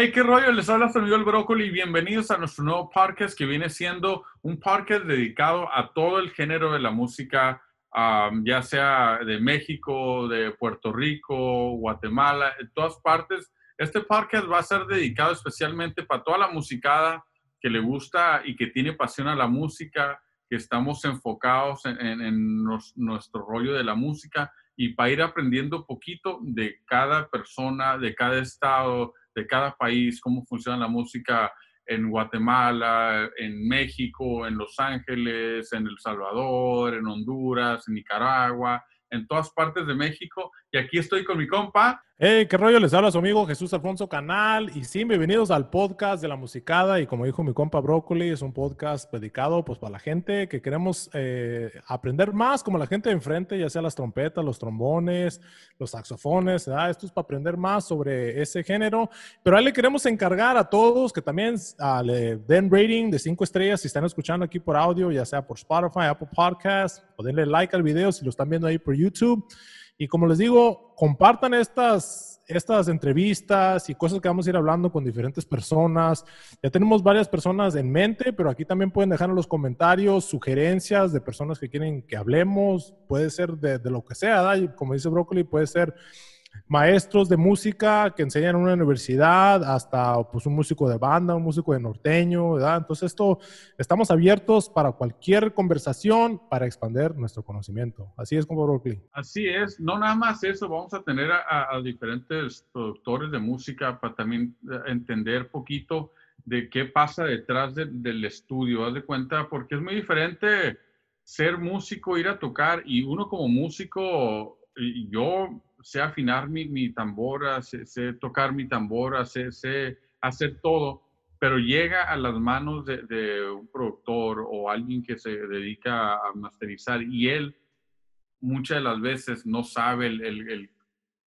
Hey, qué rollo, les habla su amigo el Brócoli bienvenidos a nuestro nuevo podcast que viene siendo un podcast dedicado a todo el género de la música, ya sea de México, de Puerto Rico, Guatemala, en todas partes. Este podcast va a ser dedicado especialmente para toda la musicada que le gusta y que tiene pasión a la música, que estamos enfocados en, nuestro rollo de la música y para ir aprendiendo poquito de cada persona, de cada estado, de cada país, cómo funciona la música en Guatemala, en México, en Los Ángeles, en El Salvador, en Honduras, en Nicaragua, en todas partes de México. Y aquí estoy con mi compa, Hey, qué rollo, les habla su amigo Jesús Alfonso Canal y sí, bienvenidos al podcast de la musicada y como dijo mi compa Brócoli, es un podcast dedicado pues para la gente que queremos eh, aprender más como la gente de enfrente, ya sea las trompetas, los trombones, los saxofones, esto es para aprender más sobre ese género, pero ahí le queremos encargar a todos que también uh, le den rating de cinco estrellas si están escuchando aquí por audio, ya sea por Spotify, Apple Podcasts, ponerle like al video si lo están viendo ahí por YouTube. Y como les digo, compartan estas, estas entrevistas y cosas que vamos a ir hablando con diferentes personas. Ya tenemos varias personas en mente, pero aquí también pueden dejar en los comentarios sugerencias de personas que quieren que hablemos. Puede ser de, lo que sea, como dice Broccoli, puede ser maestros de música que enseñan en una universidad, hasta pues, un músico de banda, un músico de norteño, ¿verdad? Entonces esto, estamos abiertos para cualquier conversación para expandir nuestro conocimiento. Así es como Berkeley. Así es, no nada más eso, vamos a tener a, diferentes productores de música para también eh, entender poquito de qué pasa detrás del estudio, haz de cuenta, porque es muy diferente ser músico, ir a tocar y uno como músico, yo sé afinar mi, mi tambora, sé, tocar mi tambora, sé, sé, hacer todo, pero llega a las manos de, un productor o alguien que se dedica a masterizar y él muchas de las veces no sabe el, el,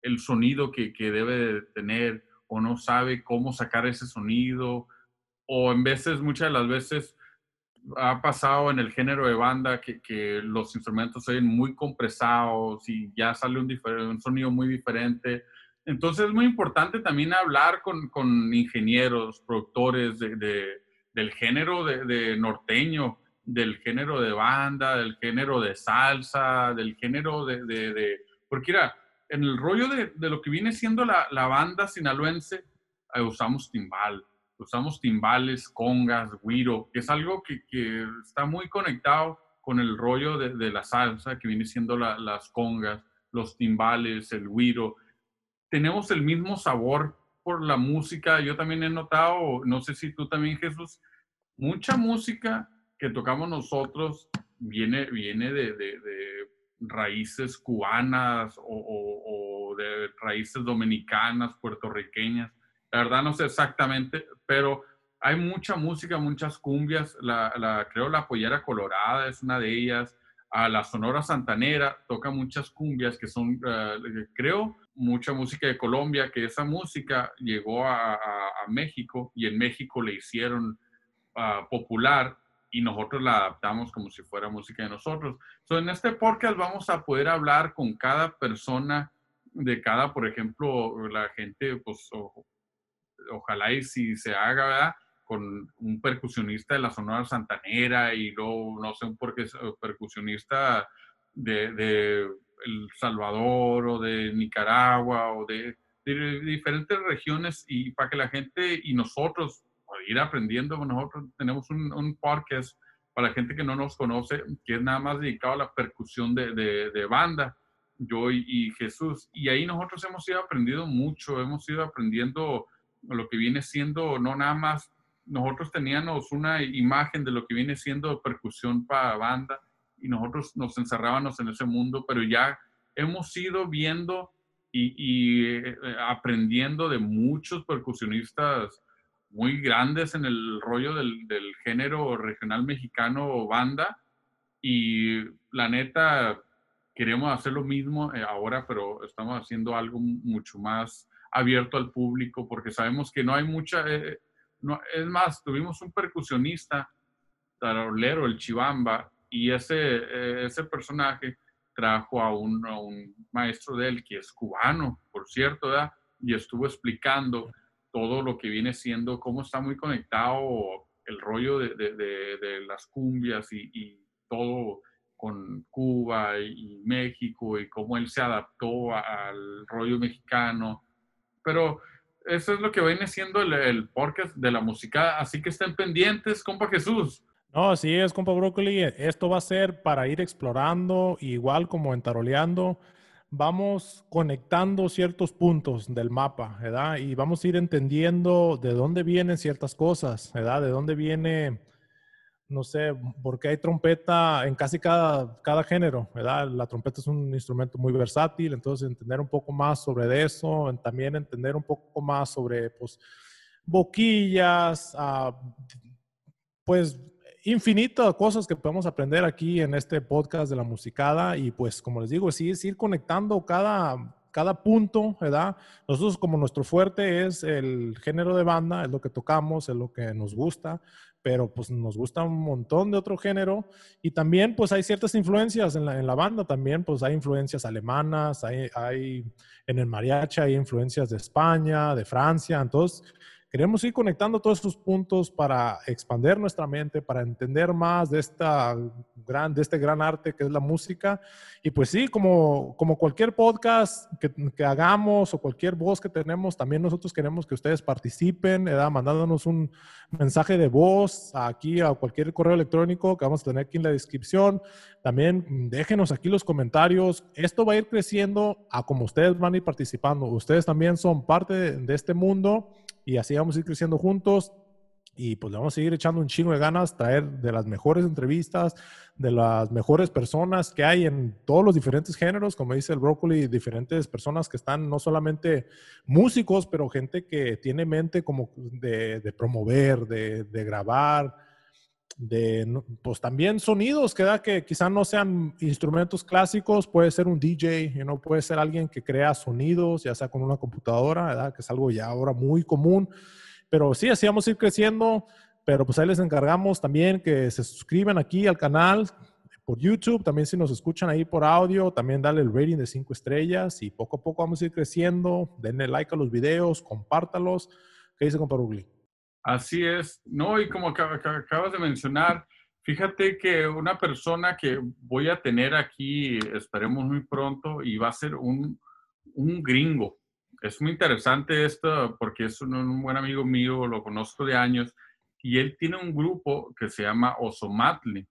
el, sonido que, que, debe tener o no sabe cómo sacar ese sonido o en veces, muchas de las veces ha pasado en el género de banda que, que los instrumentos se muy compresados y ya sale un, sonido muy diferente. Entonces es muy importante también hablar con, con ingenieros, productores de, de, del género de, de, norteño, del género de banda, del género de salsa, del género de... porque mira, en el rollo de, lo que viene siendo la, la banda sinaloense, eh, usamos timbal, usamos timbales, congas, guiro, que es algo que, que está muy conectado con el rollo de, de la salsa, que viene siendo las congas, los timbales, el guiro. Tenemos el mismo sabor por la música. Yo también he notado, no sé si tú también, Jesús, mucha música que tocamos nosotros viene, viene de, de, de raíces cubanas o, o, o de raíces dominicanas, puertorriqueñas la verdad no sé exactamente, pero hay mucha música, muchas cumbias. La, la, creo la Pollera Colorada es una de ellas. A la Sonora Santanera toca muchas cumbias que son, eh, creo, mucha música de Colombia, que esa música llegó a, México y en México le hicieron uh, popular y nosotros la adaptamos como si fuera música de nosotros. So, en este podcast vamos a poder hablar con cada persona de cada, por ejemplo, la gente, pues, ojalá y si se haga, ¿verdad? Con un percusionista de la Sonora Santanera y luego, no sé, un percusionista de, de El Salvador o de Nicaragua o de, diferentes regiones y para que la gente y nosotros ir aprendiendo, nosotros tenemos un, un podcast para la gente que no nos conoce, que es nada más dedicado a la percusión de, de, de banda, yo y, y, Jesús. Y ahí nosotros hemos ido aprendiendo mucho, hemos ido aprendiendo lo que viene siendo, no nada más, nosotros teníamos una imagen de lo que viene siendo percusión para banda y nosotros nos encerrábamos en ese mundo, pero ya hemos ido viendo y, eh, aprendiendo de muchos percusionistas muy grandes en el rollo del, del género regional mexicano o banda y la neta queremos hacer lo mismo eh, ahora, pero estamos haciendo algo mucho más abierto al público, porque sabemos que no hay mucha... Eh, no, es más, tuvimos un percusionista, tarolero, el Chibamba, y ese, ese personaje trajo a un, a un, maestro de él, que es cubano, por cierto, ¿verdad? y estuvo explicando todo lo que viene siendo, cómo está muy conectado el rollo de, de, las cumbias y, y, todo con Cuba y, México y cómo él se adaptó al rollo mexicano. Pero eso es lo que viene siendo el, el podcast de la música, así que estén pendientes, compa Jesús. No, así es, compa Broccoli. Esto va a ser para ir explorando, igual como en Taroleando vamos conectando ciertos puntos del mapa, ¿verdad? Y vamos a ir entendiendo de dónde vienen ciertas cosas, ¿verdad? De dónde viene, no sé, porque hay trompeta en casi cada, cada género, ¿verdad? La trompeta es un instrumento muy versátil, entonces entender un poco más sobre eso, también entender un poco más sobre, pues, boquillas, ah, pues infinitas cosas que podemos aprender aquí en este podcast de la musicada y pues como les digo, sí es ir conectando cada, cada punto, ¿verdad? Nosotros como nuestro fuerte es el género de banda, es lo que tocamos, es lo que nos gusta, pero pues nos gusta un montón de otro género. Y también pues hay ciertas influencias en la, en la banda, también pues hay influencias alemanas, hay, hay en el mariachi hay influencias de España, de Francia, entonces Queremos ir conectando todos estos puntos para expandir nuestra mente, para entender más de, esta gran, de este gran arte que es la música. Y pues sí, como, como cualquier podcast que, que hagamos o cualquier voz que tenemos, también nosotros queremos que ustedes participen, ¿verdad? mandándonos un mensaje de voz aquí a cualquier correo electrónico que vamos a tener aquí en la descripción. También déjenos aquí los comentarios. Esto va a ir creciendo a como ustedes van a ir participando. Ustedes también son parte de, de este mundo y así vamos a ir creciendo juntos y pues le vamos a seguir echando un chingo de ganas, traer de las mejores entrevistas, de las mejores personas que hay en todos los diferentes géneros, como dice el Broccoli, diferentes personas que están no solamente músicos, pero gente que tiene mente como de, promover, de, grabar, de pues también sonidos, que da que quizás no sean instrumentos clásicos, puede ser un DJ, you know, puede ser alguien que crea sonidos, ya sea con una computadora, ¿verdad? que es algo ya ahora muy común pero sí, así vamos a ir creciendo. Pero pues ahí les encargamos también que se suscriban aquí al canal por YouTube. También si nos escuchan ahí por audio, también dale el rating de 5 estrellas. Y poco a poco vamos a ir creciendo. Denle like a los videos, compártalos. ¿Qué dice compa Ugly? Así es. No, y como acabas de mencionar, fíjate que una persona que voy a tener aquí, esperemos muy pronto, y va a ser un, un gringo es muy interesante esto porque es un, buen amigo mío, lo conozco de años, y él tiene un grupo que se llama Osomatli.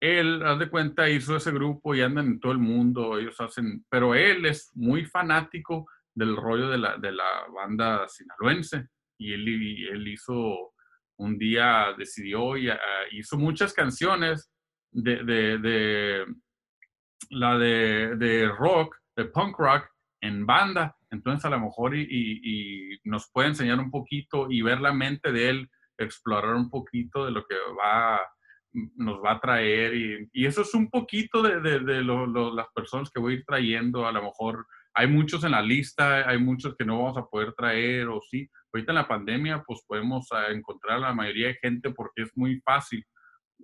Él, haz de cuenta, hizo ese grupo y andan en todo el mundo, ellos hacen, pero él es muy fanático del rollo de la, de la banda sinaloense y él, hizo, un día decidió y ah, hizo muchas canciones de, de, la de, rock, de punk rock en banda entonces, a lo mejor y, nos puede enseñar un poquito y ver la mente de él, explorar un poquito de lo que va, nos va a traer. Y, eso es un poquito de, las personas que voy a ir trayendo. A lo mejor hay muchos en la lista, hay muchos que no vamos a poder traer o sí. Ahorita en la pandemia, pues podemos ah, encontrar a la mayoría de gente porque es muy fácil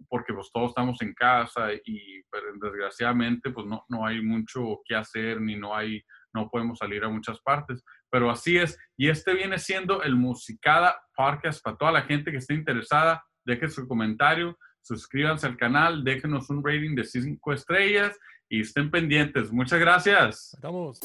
porque pues todos estamos en casa y pero desgraciadamente pues no, no hay mucho que hacer ni no hay no podemos salir a muchas partes, pero así es. Y este viene siendo el Musicada Podcast para toda la gente que esté interesada. Dejen su comentario, suscríbanse al canal, déjenos un rating de 5 estrellas y estén pendientes. Muchas gracias. Vamos.